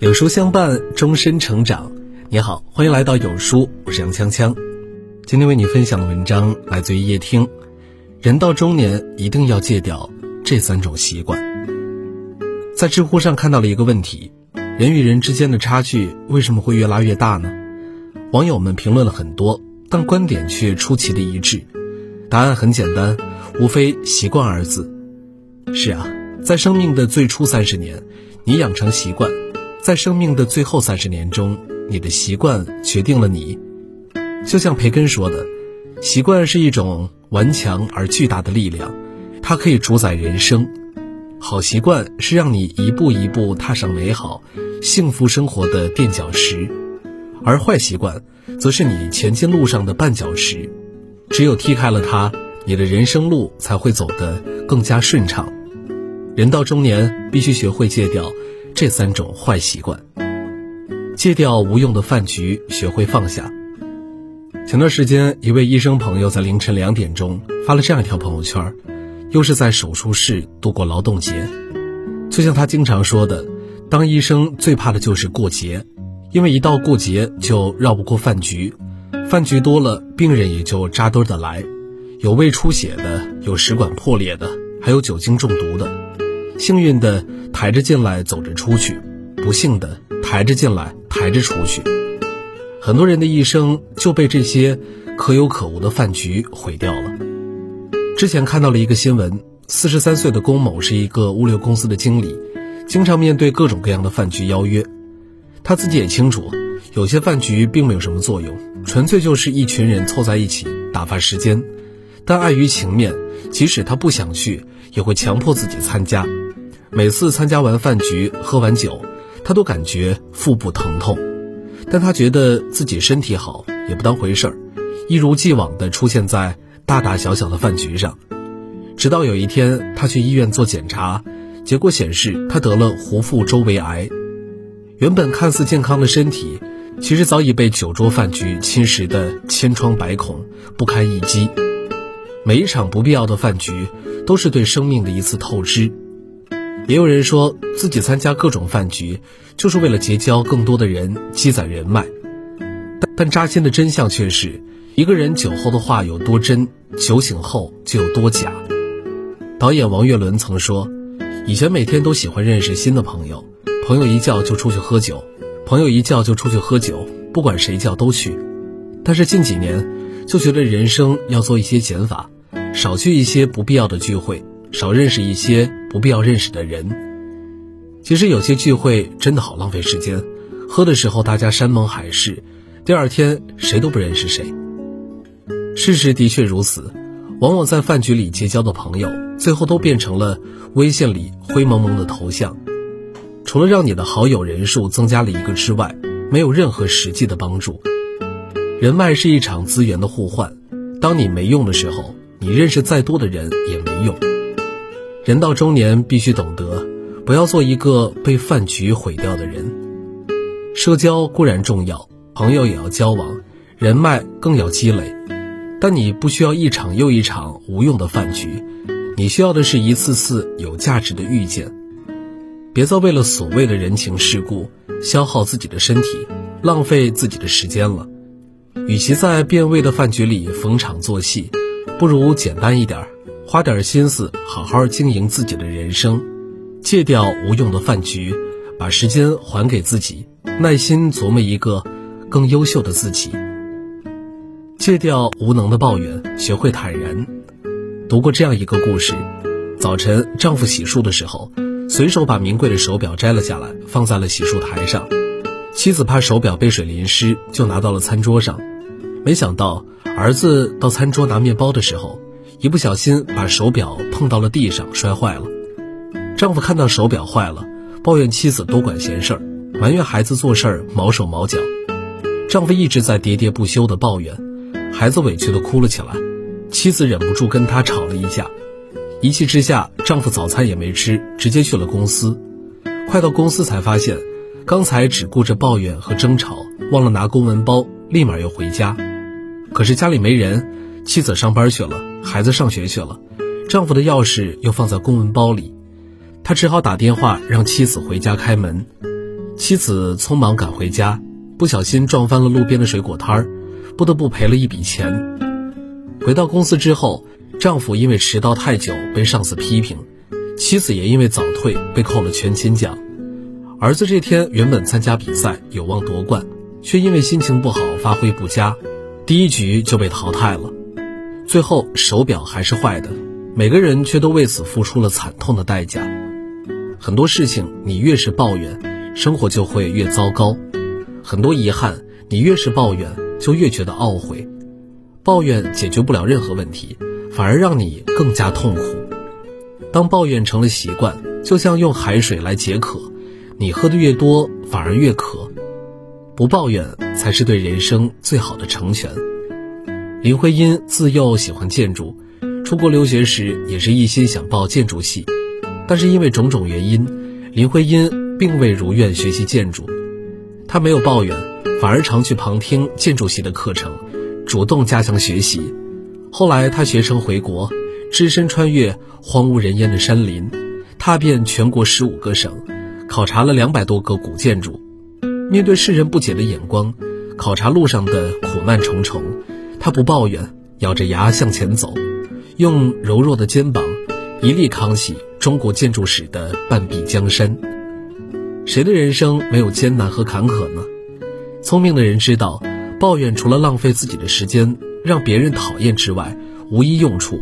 有书相伴，终身成长。你好，欢迎来到有书，我是杨锵锵。今天为你分享的文章来自于叶听。人到中年，一定要戒掉这三种习惯。在知乎上看到了一个问题：人与人之间的差距为什么会越拉越大呢？网友们评论了很多，但观点却出奇的一致。答案很简单，无非“习惯”二字。是啊，在生命的最初三十年，你养成习惯。在生命的最后三十年中，你的习惯决定了你。就像培根说的，习惯是一种顽强而巨大的力量，它可以主宰人生。好习惯是让你一步一步踏上美好、幸福生活的垫脚石，而坏习惯则是你前进路上的绊脚石。只有踢开了它，你的人生路才会走得更加顺畅。人到中年，必须学会戒掉。这三种坏习惯，戒掉无用的饭局，学会放下。前段时间，一位医生朋友在凌晨两点钟发了这样一条朋友圈，又是在手术室度过劳动节。就像他经常说的，当医生最怕的就是过节，因为一到过节就绕不过饭局，饭局多了，病人也就扎堆的来，有胃出血的，有食管破裂的，还有酒精中毒的。幸运的。抬着进来，走着出去；不幸的，抬着进来，抬着出去。很多人的一生就被这些可有可无的饭局毁掉了。之前看到了一个新闻，四十三岁的龚某是一个物流公司的经理，经常面对各种各样的饭局邀约。他自己也清楚，有些饭局并没有什么作用，纯粹就是一群人凑在一起打发时间。但碍于情面，即使他不想去，也会强迫自己参加。每次参加完饭局、喝完酒，他都感觉腹部疼痛，但他觉得自己身体好，也不当回事儿，一如既往地出现在大大小小的饭局上。直到有一天，他去医院做检查，结果显示他得了壶腹周围癌。原本看似健康的身体，其实早已被酒桌饭局侵蚀得千疮百孔，不堪一击。每一场不必要的饭局，都是对生命的一次透支。也有人说自己参加各种饭局，就是为了结交更多的人，积攒人脉。但扎心的真相却是，一个人酒后的话有多真，酒醒后就有多假。导演王岳伦曾说，以前每天都喜欢认识新的朋友，朋友一叫就出去喝酒，朋友一叫就出去喝酒，不管谁叫都去。但是近几年，就觉得人生要做一些减法，少去一些不必要的聚会。少认识一些不必要认识的人。其实有些聚会真的好浪费时间，喝的时候大家山盟海誓，第二天谁都不认识谁。事实的确如此，往往在饭局里结交的朋友，最后都变成了微信里灰蒙蒙的头像，除了让你的好友人数增加了一个之外，没有任何实际的帮助。人脉是一场资源的互换，当你没用的时候，你认识再多的人也没用。人到中年，必须懂得，不要做一个被饭局毁掉的人。社交固然重要，朋友也要交往，人脉更要积累，但你不需要一场又一场无用的饭局，你需要的是一次次有价值的遇见。别再为了所谓的人情世故，消耗自己的身体，浪费自己的时间了。与其在变味的饭局里逢场作戏，不如简单一点儿。花点心思，好好经营自己的人生，戒掉无用的饭局，把时间还给自己，耐心琢磨一个更优秀的自己。戒掉无能的抱怨，学会坦然。读过这样一个故事：早晨，丈夫洗漱的时候，随手把名贵的手表摘了下来，放在了洗漱台上。妻子怕手表被水淋湿，就拿到了餐桌上。没想到，儿子到餐桌拿面包的时候。一不小心把手表碰到了地上，摔坏了。丈夫看到手表坏了，抱怨妻子多管闲事儿，埋怨孩子做事儿毛手毛脚。丈夫一直在喋喋不休地抱怨，孩子委屈地哭了起来。妻子忍不住跟他吵了一架，一气之下，丈夫早餐也没吃，直接去了公司。快到公司才发现，刚才只顾着抱怨和争吵，忘了拿公文包，立马又回家。可是家里没人。妻子上班去了，孩子上学去了，丈夫的钥匙又放在公文包里，他只好打电话让妻子回家开门。妻子匆忙赶回家，不小心撞翻了路边的水果摊儿，不得不赔了一笔钱。回到公司之后，丈夫因为迟到太久被上司批评，妻子也因为早退被扣了全勤奖。儿子这天原本参加比赛有望夺冠，却因为心情不好发挥不佳，第一局就被淘汰了。最后手表还是坏的，每个人却都为此付出了惨痛的代价。很多事情你越是抱怨，生活就会越糟糕；很多遗憾你越是抱怨，就越觉得懊悔。抱怨解决不了任何问题，反而让你更加痛苦。当抱怨成了习惯，就像用海水来解渴，你喝的越多，反而越渴。不抱怨才是对人生最好的成全。林徽因自幼喜欢建筑，出国留学时也是一心想报建筑系，但是因为种种原因，林徽因并未如愿学习建筑。她没有抱怨，反而常去旁听建筑系的课程。主动加强学习，后来他学成回国，只身穿越荒无人烟的山林，踏遍全国十五个省，考察了两百多个古建筑。面对世人不解的眼光，考察路上的苦难重重，他不抱怨，咬着牙向前走，用柔弱的肩膀，一力扛起中国建筑史的半壁江山。谁的人生没有艰难和坎坷呢？聪明的人知道。抱怨除了浪费自己的时间，让别人讨厌之外，无一用处。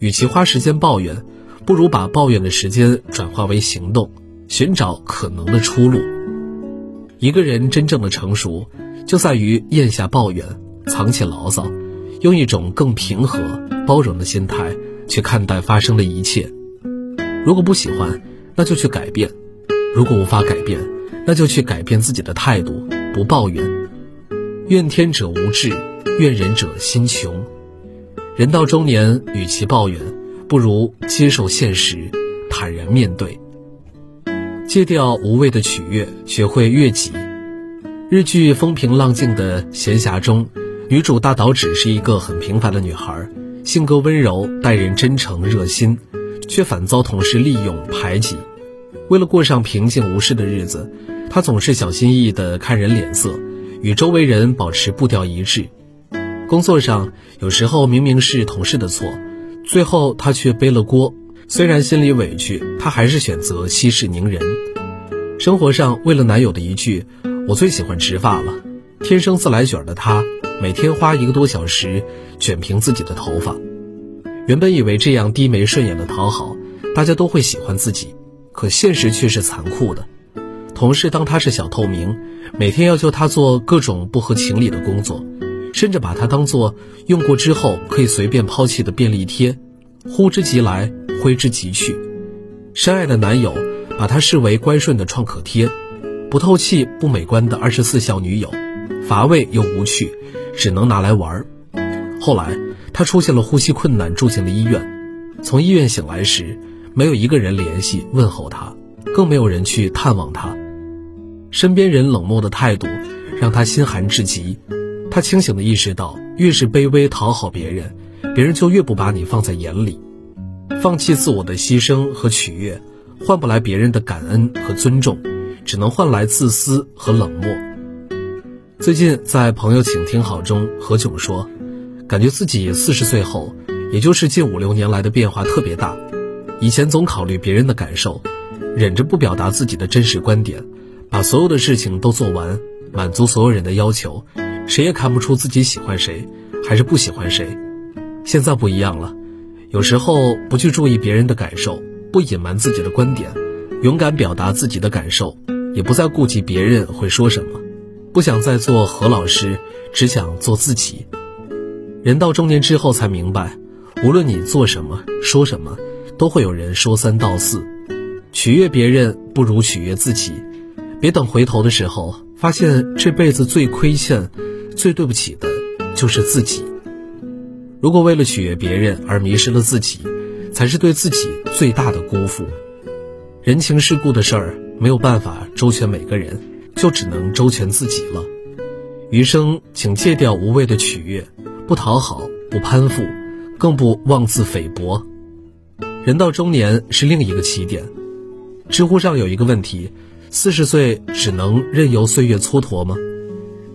与其花时间抱怨，不如把抱怨的时间转化为行动，寻找可能的出路。一个人真正的成熟，就在于咽下抱怨，藏起牢骚，用一种更平和、包容的心态去看待发生的一切。如果不喜欢，那就去改变；如果无法改变，那就去改变自己的态度，不抱怨。怨天者无志，怨人者心穷。人到中年，与其抱怨，不如接受现实，坦然面对。戒掉无谓的取悦，学会悦己。日剧风平浪静的闲暇中，女主大岛只是一个很平凡的女孩，性格温柔，待人真诚热心，却反遭同事利用排挤。为了过上平静无事的日子，她总是小心翼翼地看人脸色。与周围人保持步调一致，工作上有时候明明是同事的错，最后她却背了锅。虽然心里委屈，她还是选择息事宁人。生活上，为了男友的一句“我最喜欢直发了”，天生自来卷的他，每天花一个多小时卷平自己的头发。原本以为这样低眉顺眼的讨好，大家都会喜欢自己，可现实却是残酷的。同事当他是小透明，每天要求他做各种不合情理的工作，甚至把他当做用过之后可以随便抛弃的便利贴，呼之即来，挥之即去。深爱的男友把他视为乖顺的创可贴，不透气、不美观的二十四孝女友，乏味又无趣，只能拿来玩儿。后来他出现了呼吸困难，住进了医院。从医院醒来时，没有一个人联系问候他，更没有人去探望他。身边人冷漠的态度，让他心寒至极。他清醒地意识到，越是卑微讨好别人，别人就越不把你放在眼里。放弃自我的牺牲和取悦，换不来别人的感恩和尊重，只能换来自私和冷漠。最近在朋友请听好中，何炅说，感觉自己四十岁后，也就是近五六年来的变化特别大。以前总考虑别人的感受，忍着不表达自己的真实观点。把所有的事情都做完，满足所有人的要求，谁也看不出自己喜欢谁，还是不喜欢谁。现在不一样了，有时候不去注意别人的感受，不隐瞒自己的观点，勇敢表达自己的感受，也不再顾及别人会说什么。不想再做何老师，只想做自己。人到中年之后才明白，无论你做什么说什么，都会有人说三道四。取悦别人不如取悦自己。别等回头的时候，发现这辈子最亏欠、最对不起的，就是自己。如果为了取悦别人而迷失了自己，才是对自己最大的辜负。人情世故的事儿没有办法周全每个人，就只能周全自己了。余生，请戒掉无谓的取悦，不讨好，不攀附，更不妄自菲薄。人到中年是另一个起点。知乎上有一个问题。四十岁只能任由岁月蹉跎吗？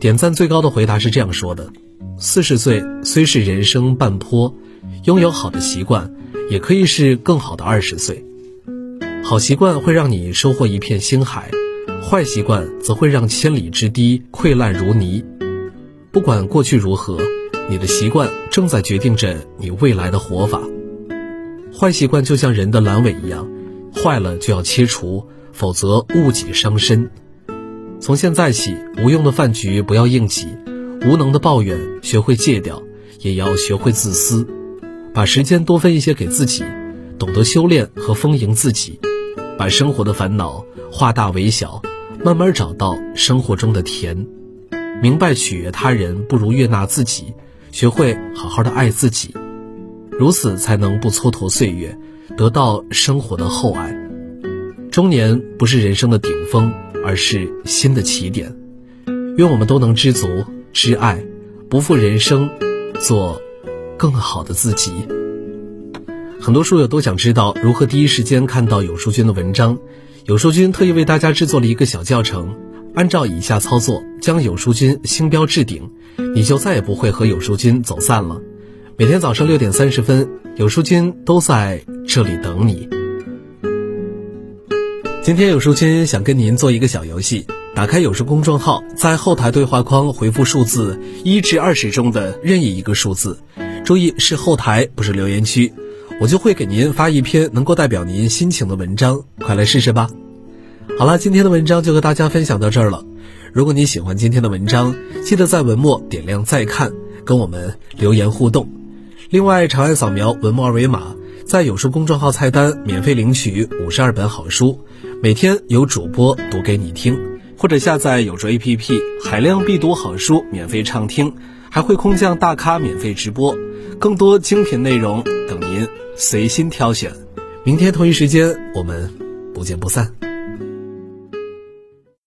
点赞最高的回答是这样说的：四十岁虽是人生半坡，拥有好的习惯，也可以是更好的二十岁。好习惯会让你收获一片星海，坏习惯则会让千里之堤溃烂如泥。不管过去如何，你的习惯正在决定着你未来的活法。坏习惯就像人的阑尾一样，坏了就要切除。否则误己伤身。从现在起，无用的饭局不要应起，无能的抱怨学会戒掉，也要学会自私，把时间多分一些给自己，懂得修炼和丰盈自己，把生活的烦恼化大为小，慢慢找到生活中的甜。明白取悦他人不如悦纳自己，学会好好的爱自己，如此才能不蹉跎岁月，得到生活的厚爱。中年不是人生的顶峰，而是新的起点。愿我们都能知足、知爱，不负人生，做更好的自己。很多书友都想知道如何第一时间看到有书君的文章，有书君特意为大家制作了一个小教程，按照以下操作，将有书君星标置顶，你就再也不会和有书君走散了。每天早上六点三十分，有书君都在这里等你。今天有书君想跟您做一个小游戏，打开有书公众号，在后台对话框回复数字一至二十中的任意一个数字，注意是后台，不是留言区，我就会给您发一篇能够代表您心情的文章，快来试试吧。好了，今天的文章就和大家分享到这儿了。如果你喜欢今天的文章，记得在文末点亮再看，跟我们留言互动。另外，长按扫描文末二维码，在有书公众号菜单免费领取五十二本好书。每天有主播读给你听，或者下载有书 APP，海量必读好书免费畅听，还会空降大咖免费直播，更多精品内容等您随心挑选。明天同一时间，我们不见不散。